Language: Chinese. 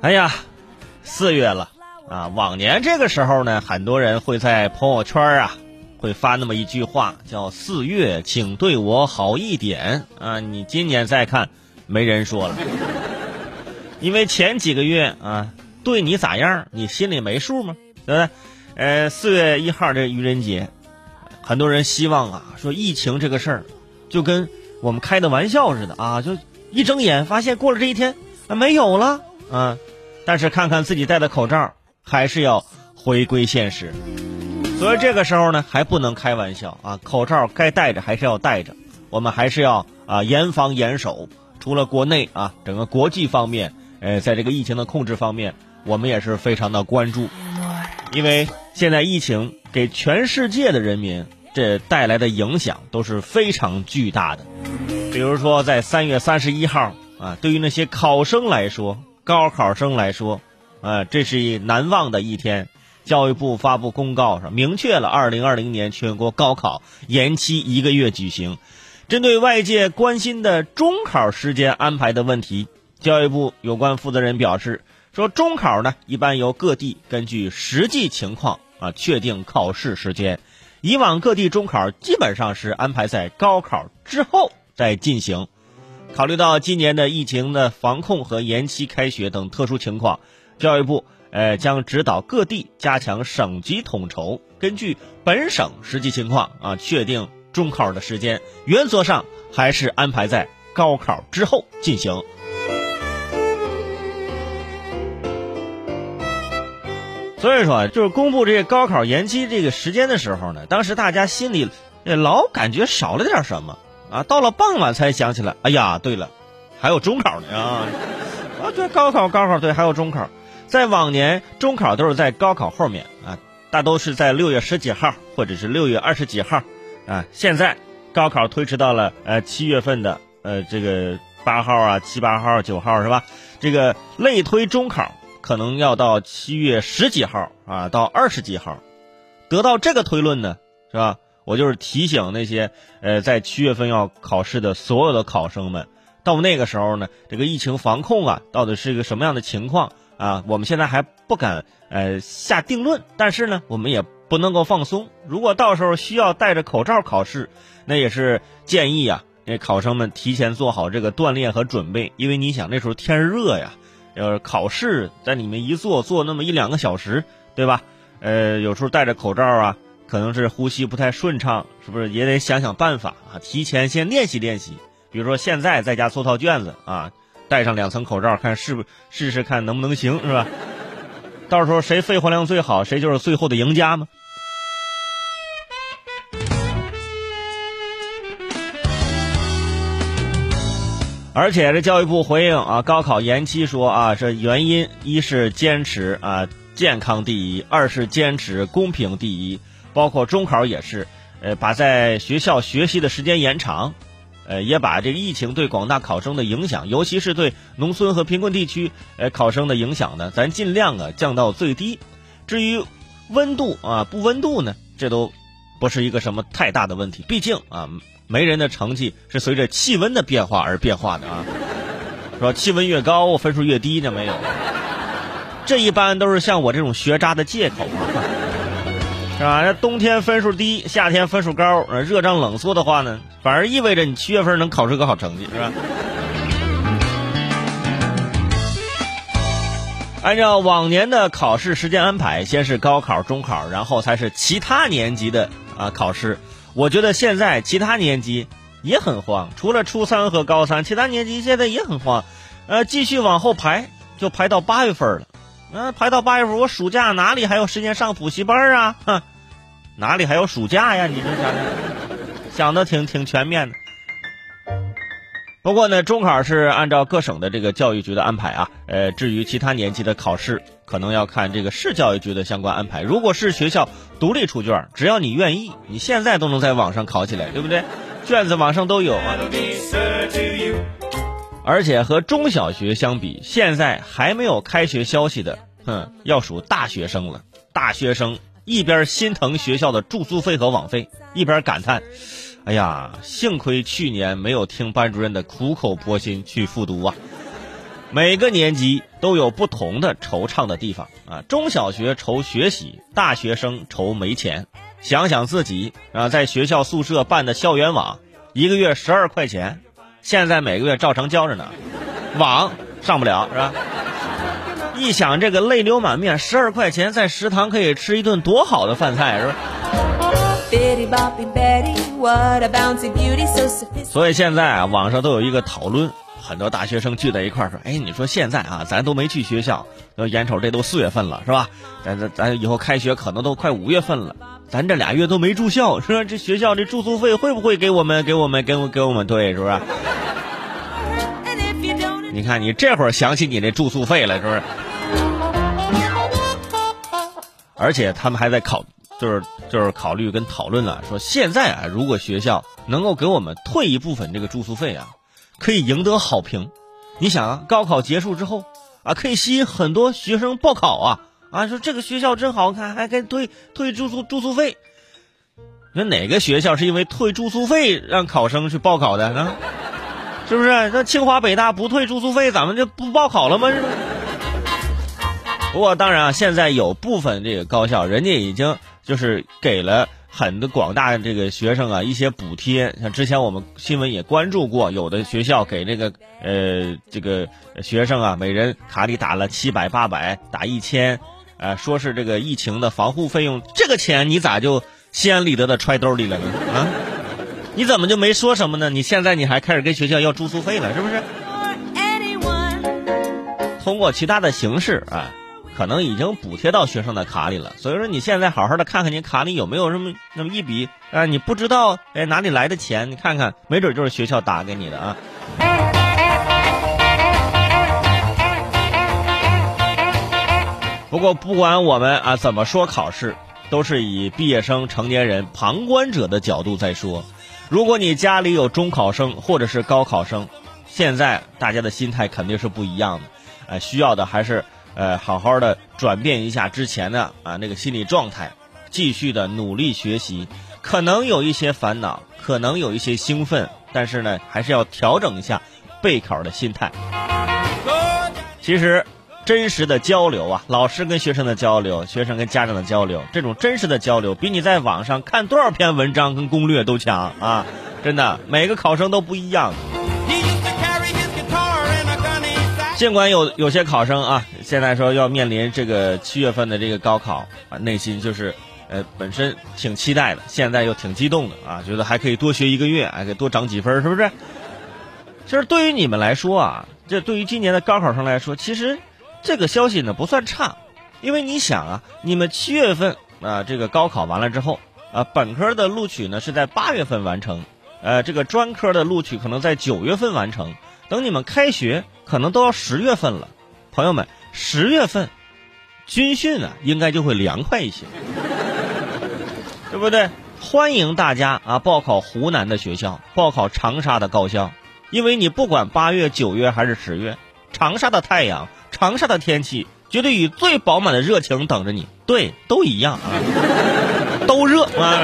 哎呀，四月了啊！往年这个时候呢，很多人会在朋友圈啊，会发那么一句话，叫“四月，请对我好一点”啊。你今年再看，没人说了，因为前几个月啊，对你咋样，你心里没数吗？对不对？呃，四月一号这愚人节，很多人希望啊，说疫情这个事儿，就跟我们开的玩笑似的啊，就一睁眼发现过了这一天啊，没有了。嗯，但是看看自己戴的口罩，还是要回归现实。所以这个时候呢，还不能开玩笑啊！口罩该戴着还是要戴着，我们还是要啊严防严守。除了国内啊，整个国际方面，呃，在这个疫情的控制方面，我们也是非常的关注。因为现在疫情给全世界的人民这带来的影响都是非常巨大的。比如说，在三月三十一号啊，对于那些考生来说，高考生来说，呃，这是一难忘的一天。教育部发布公告上明确了，二零二零年全国高考延期一个月举行。针对外界关心的中考时间安排的问题，教育部有关负责人表示说，中考呢一般由各地根据实际情况啊确定考试时间。以往各地中考基本上是安排在高考之后再进行。考虑到今年的疫情的防控和延期开学等特殊情况，教育部呃将指导各地加强省级统筹，根据本省实际情况啊确定中考的时间，原则上还是安排在高考之后进行。所以说，就是公布这个高考延期这个时间的时候呢，当时大家心里老感觉少了点什么。啊，到了傍晚才想起来，哎呀，对了，还有中考呢啊！啊，对，高考，高考，对，还有中考。在往年，中考都是在高考后面啊，大都是在六月十几号或者是六月二十几号啊。现在高考推迟到了呃七月份的呃这个八号啊，七八号、九号是吧？这个类推中考可能要到七月十几号啊，到二十几号。得到这个推论呢，是吧？我就是提醒那些呃在七月份要考试的所有的考生们，到那个时候呢，这个疫情防控啊，到底是一个什么样的情况啊？我们现在还不敢呃下定论，但是呢，我们也不能够放松。如果到时候需要戴着口罩考试，那也是建议啊，那考生们提前做好这个锻炼和准备，因为你想那时候天热呀，要考试在里面一坐坐那么一两个小时，对吧？呃，有时候戴着口罩啊。可能是呼吸不太顺畅，是不是也得想想办法啊？提前先练习练习，比如说现在在家做套卷子啊，戴上两层口罩，看是不试试看能不能行，是吧？到时候谁肺活量最好，谁就是最后的赢家嘛。而且这教育部回应啊，高考延期说啊，这原因一是坚持啊健康第一，二是坚持公平第一。包括中考也是，呃，把在学校学习的时间延长，呃，也把这个疫情对广大考生的影响，尤其是对农村和贫困地区呃考生的影响呢，咱尽量啊降到最低。至于温度啊不温度呢，这都不是一个什么太大的问题。毕竟啊，没人的成绩是随着气温的变化而变化的啊，说气温越高分数越低呢没有，这一般都是像我这种学渣的借口啊。是吧？那冬天分数低，夏天分数高，热胀冷缩的话呢，反而意味着你七月份能考出个好成绩，是吧？按照往年的考试时间安排，先是高考、中考，然后才是其他年级的啊考试。我觉得现在其他年级也很慌，除了初三和高三，其他年级现在也很慌。呃，继续往后排，就排到八月份了。嗯，排到八月份，我暑假哪里还有时间上补习班啊？哼，哪里还有暑假呀？你这想想，想的挺挺全面的。不过呢，中考是按照各省的这个教育局的安排啊。呃，至于其他年级的考试，可能要看这个市教育局的相关安排。如果是学校独立出卷，只要你愿意，你现在都能在网上考起来，对不对？卷子网上都有啊。而且和中小学相比，现在还没有开学消息的，嗯，要数大学生了。大学生一边心疼学校的住宿费和网费，一边感叹：“哎呀，幸亏去年没有听班主任的苦口婆心去复读啊！”每个年级都有不同的惆怅的地方啊。中小学愁学习，大学生愁没钱。想想自己啊，在学校宿舍办的校园网，一个月十二块钱，现在每个月照常交着呢，网上不了是吧？一想这个泪流满面，十二块钱在食堂可以吃一顿多好的饭菜是吧？所以现在啊，网上都有一个讨论，很多大学生聚在一块儿说：“哎，你说现在啊，咱都没去学校，眼瞅这都四月份了是吧？咱咱咱以后开学可能都快五月份了，咱这俩月都没住校，说这学校这住宿费会不会给我们给我们给我给我们退是不是？你看你这会儿想起你那住宿费了是不是？而且他们还在考。”就是就是考虑跟讨论了，说现在啊，如果学校能够给我们退一部分这个住宿费啊，可以赢得好评。你想啊，高考结束之后啊，可以吸引很多学生报考啊啊，说这个学校真好看，还给退退住宿住宿费。那哪个学校是因为退住宿费让考生去报考的呢？是不是？那清华北大不退住宿费，咱们就不报考了吗？不过当然啊，现在有部分这个高校，人家已经。就是给了很多广大这个学生啊一些补贴，像之前我们新闻也关注过，有的学校给这个呃这个学生啊每人卡里打了七百八百打一千，呃说是这个疫情的防护费用，这个钱你咋就心安理得的揣兜里了呢？啊，你怎么就没说什么呢？你现在你还开始跟学校要住宿费了，是不是？通过其他的形式啊。可能已经补贴到学生的卡里了，所以说你现在好好的看看你卡里有没有什么那么一笔啊，你不知道哎哪里来的钱，你看看，没准就是学校打给你的啊。不过不管我们啊怎么说考试，都是以毕业生、成年人、旁观者的角度在说。如果你家里有中考生或者是高考生，现在大家的心态肯定是不一样的，呃，需要的还是。呃，好好的转变一下之前的啊那个心理状态，继续的努力学习，可能有一些烦恼，可能有一些兴奋，但是呢，还是要调整一下备考的心态。其实，真实的交流啊，老师跟学生的交流，学生跟家长的交流，这种真实的交流，比你在网上看多少篇文章跟攻略都强啊！真的，每个考生都不一样。尽管有有些考生啊，现在说要面临这个七月份的这个高考啊，内心就是，呃，本身挺期待的，现在又挺激动的啊，觉得还可以多学一个月，还可以多涨几分，是不是？其实对于你们来说啊，这对于今年的高考生来说，其实这个消息呢不算差，因为你想啊，你们七月份啊这个高考完了之后啊，本科的录取呢是在八月份完成，呃，这个专科的录取可能在九月份完成。等你们开学，可能都要十月份了，朋友们，十月份军训啊，应该就会凉快一些，对不对？欢迎大家啊，报考湖南的学校，报考长沙的高校，因为你不管八月、九月还是十月，长沙的太阳、长沙的天气，绝对以最饱满的热情等着你。对，都一样啊，都热啊。